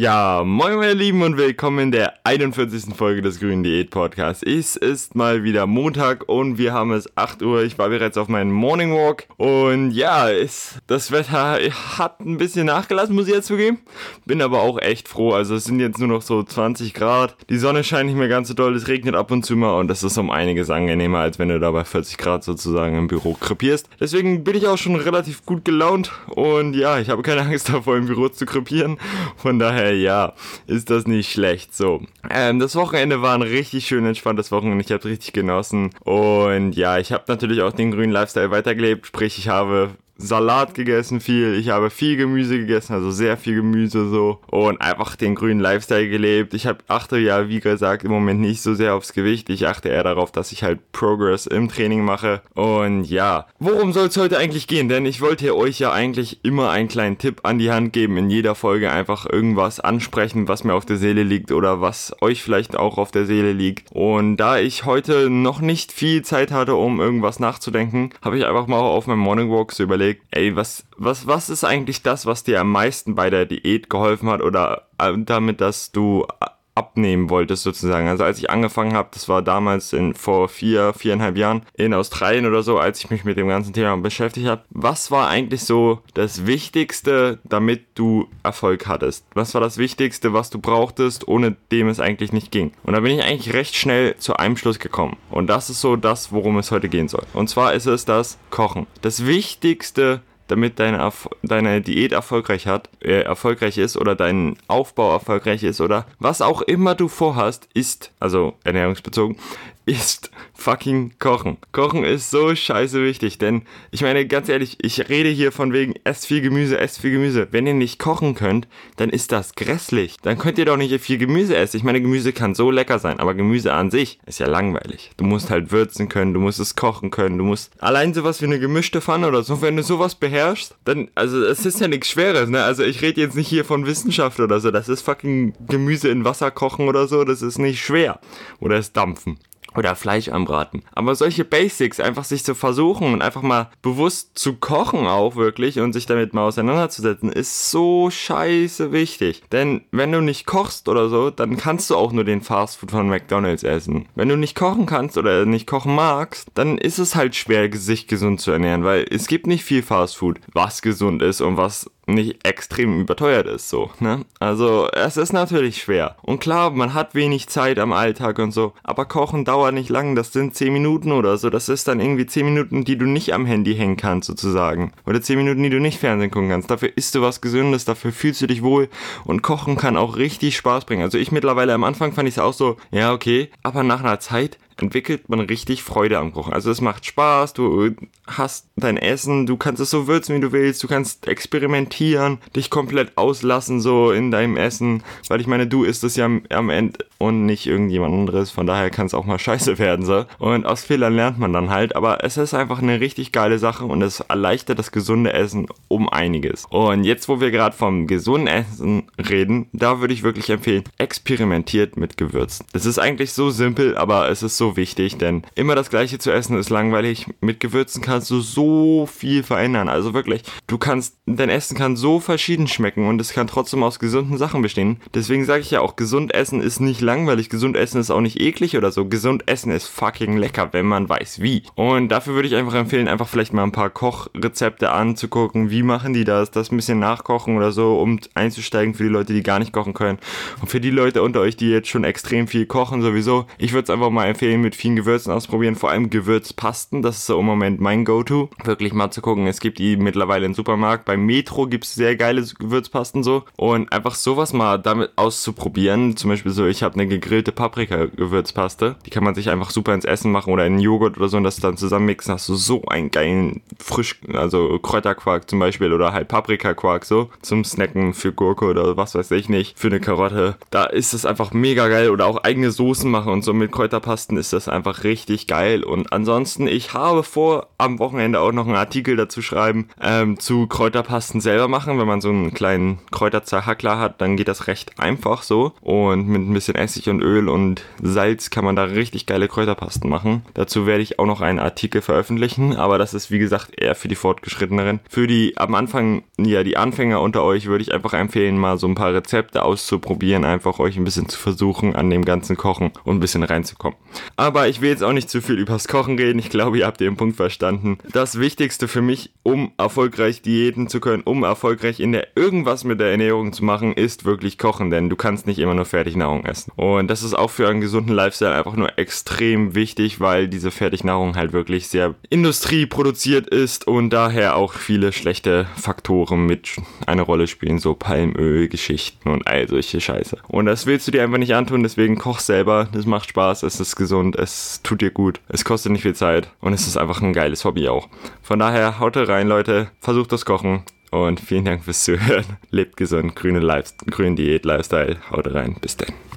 Ja, moin meine Lieben und willkommen in der 41. Folge des Grünen Diät Podcasts. Es ist mal wieder Montag und wir haben es 8 Uhr. Ich war bereits auf meinem Morning Walk und ja, ist, das Wetter hat ein bisschen nachgelassen, muss ich jetzt zugeben. Bin aber auch echt froh. Also es sind jetzt nur noch so 20 Grad. Die Sonne scheint nicht mehr ganz so doll, es regnet ab und zu mal und das ist um einiges angenehmer, als wenn du da bei 40 Grad sozusagen im Büro krepierst. Deswegen bin ich auch schon relativ gut gelaunt und ja, ich habe keine Angst davor im Büro zu krepieren. Von daher ja, ist das nicht schlecht. So, ähm, das Wochenende war ein richtig schön entspanntes Wochenende. Ich habe es richtig genossen. Und ja, ich habe natürlich auch den grünen Lifestyle weitergelebt. Sprich, ich habe Salat gegessen viel, ich habe viel Gemüse gegessen, also sehr viel Gemüse so und einfach den grünen Lifestyle gelebt. Ich habe achte ja, wie gesagt, im Moment nicht so sehr aufs Gewicht. Ich achte eher darauf, dass ich halt Progress im Training mache. Und ja, worum soll es heute eigentlich gehen? Denn ich wollte euch ja eigentlich immer einen kleinen Tipp an die Hand geben, in jeder Folge einfach irgendwas ansprechen, was mir auf der Seele liegt oder was euch vielleicht auch auf der Seele liegt. Und da ich heute noch nicht viel Zeit hatte, um irgendwas nachzudenken, habe ich einfach mal auf meinem Morning Walk so überlegt, überlegt, ey, was, was, was ist eigentlich das, was dir am meisten bei der Diät geholfen hat? Oder äh, damit, dass du abnehmen wolltest sozusagen. Also als ich angefangen habe, das war damals in vor vier, viereinhalb Jahren in Australien oder so, als ich mich mit dem ganzen Thema beschäftigt habe. Was war eigentlich so das Wichtigste, damit du Erfolg hattest? Was war das Wichtigste, was du brauchtest, ohne dem es eigentlich nicht ging? Und da bin ich eigentlich recht schnell zu einem Schluss gekommen. Und das ist so das, worum es heute gehen soll. Und zwar ist es das Kochen. Das Wichtigste damit deine, deine Diät erfolgreich hat, äh, erfolgreich ist oder dein Aufbau erfolgreich ist oder was auch immer du vorhast, ist, also ernährungsbezogen, ist fucking Kochen. Kochen ist so scheiße wichtig, denn ich meine ganz ehrlich, ich rede hier von wegen esst viel Gemüse, esst viel Gemüse. Wenn ihr nicht kochen könnt, dann ist das grässlich. Dann könnt ihr doch nicht viel Gemüse essen. Ich meine, Gemüse kann so lecker sein, aber Gemüse an sich ist ja langweilig. Du musst halt würzen können, du musst es kochen können, du musst allein sowas wie eine gemischte Pfanne oder so, wenn du sowas beherrschst, dann also es ist ja nichts schweres, ne? Also ich rede jetzt nicht hier von Wissenschaft oder so, das ist fucking Gemüse in Wasser kochen oder so, das ist nicht schwer. Oder es dampfen oder Fleisch anbraten. Aber solche Basics einfach sich zu versuchen und einfach mal bewusst zu kochen auch wirklich und sich damit mal auseinanderzusetzen, ist so scheiße wichtig. Denn wenn du nicht kochst oder so, dann kannst du auch nur den Fastfood von McDonald's essen. Wenn du nicht kochen kannst oder nicht kochen magst, dann ist es halt schwer, sich gesund zu ernähren, weil es gibt nicht viel Fastfood, was gesund ist und was nicht extrem überteuert ist, so, ne? Also, es ist natürlich schwer. Und klar, man hat wenig Zeit am Alltag und so, aber Kochen dauert nicht lang, das sind 10 Minuten oder so, das ist dann irgendwie 10 Minuten, die du nicht am Handy hängen kannst, sozusagen. Oder 10 Minuten, die du nicht Fernsehen gucken kannst. Dafür isst du was Gesundes, dafür fühlst du dich wohl und Kochen kann auch richtig Spaß bringen. Also ich mittlerweile am Anfang fand ich es auch so, ja, okay, aber nach einer Zeit entwickelt man richtig Freude am Kochen. Also es macht Spaß, du hast dein Essen, du kannst es so würzen, wie du willst, du kannst experimentieren, dich komplett auslassen so in deinem Essen, weil ich meine, du isst es ja am Ende und nicht irgendjemand anderes, von daher kann es auch mal scheiße werden so. Und aus Fehlern lernt man dann halt, aber es ist einfach eine richtig geile Sache und es erleichtert das gesunde Essen um einiges. Und jetzt, wo wir gerade vom gesunden Essen reden, da würde ich wirklich empfehlen, experimentiert mit Gewürzen. Es ist eigentlich so simpel, aber es ist so wichtig, denn immer das gleiche zu essen ist langweilig. Mit Gewürzen kannst du so viel verändern. Also wirklich, du kannst, dein Essen kann so verschieden schmecken und es kann trotzdem aus gesunden Sachen bestehen. Deswegen sage ich ja auch, gesund essen ist nicht langweilig, gesund essen ist auch nicht eklig oder so. Gesund essen ist fucking lecker, wenn man weiß wie. Und dafür würde ich einfach empfehlen, einfach vielleicht mal ein paar Kochrezepte anzugucken. Wie machen die das? Das ein bisschen nachkochen oder so, um einzusteigen für die Leute, die gar nicht kochen können. Und für die Leute unter euch, die jetzt schon extrem viel kochen sowieso, ich würde es einfach mal empfehlen, mit vielen Gewürzen ausprobieren, vor allem Gewürzpasten. Das ist so im Moment mein Go-To. Wirklich mal zu gucken. Es gibt die mittlerweile im Supermarkt. Beim Metro gibt es sehr geile Gewürzpasten so. Und einfach sowas mal damit auszuprobieren. Zum Beispiel so, ich habe eine gegrillte Paprika-Gewürzpaste. Die kann man sich einfach super ins Essen machen oder in Joghurt oder so und das dann zusammenmixen. Hast du so einen geilen frisch, also Kräuterquark zum Beispiel oder halt Paprikaquark so zum Snacken für Gurke oder was weiß ich nicht, für eine Karotte. Da ist es einfach mega geil oder auch eigene Soßen machen und so mit Kräuterpasten ist ist das einfach richtig geil. Und ansonsten, ich habe vor, am Wochenende auch noch einen Artikel dazu schreiben, ähm, zu Kräuterpasten selber machen. Wenn man so einen kleinen Kräuterzerhackler hat, dann geht das recht einfach so. Und mit ein bisschen Essig und Öl und Salz kann man da richtig geile Kräuterpasten machen. Dazu werde ich auch noch einen Artikel veröffentlichen, aber das ist wie gesagt eher für die Fortgeschritteneren. Für die am Anfang, ja, die Anfänger unter euch würde ich einfach empfehlen, mal so ein paar Rezepte auszuprobieren, einfach euch ein bisschen zu versuchen, an dem ganzen Kochen und ein bisschen reinzukommen. Aber ich will jetzt auch nicht zu viel übers Kochen reden. Ich glaube, ihr habt den Punkt verstanden. Das Wichtigste für mich, um erfolgreich Diäten zu können, um erfolgreich in der irgendwas mit der Ernährung zu machen, ist wirklich kochen, denn du kannst nicht immer nur Fertignahrung essen. Und das ist auch für einen gesunden Lifestyle einfach nur extrem wichtig, weil diese Fertignahrung halt wirklich sehr industrieproduziert ist und daher auch viele schlechte Faktoren mit eine Rolle spielen, so Palmöl-Geschichten und all solche Scheiße. Und das willst du dir einfach nicht antun, deswegen koch selber. Das macht Spaß, es ist gesund, es tut dir gut, es kostet nicht viel Zeit und es ist einfach ein geiles Hobby auch. Von daher haut rein, Leute, versucht das Kochen. Und vielen Dank fürs Zuhören. Lebt gesund, grüne, Life grüne Diät, Lifestyle. Haut rein. Bis dann.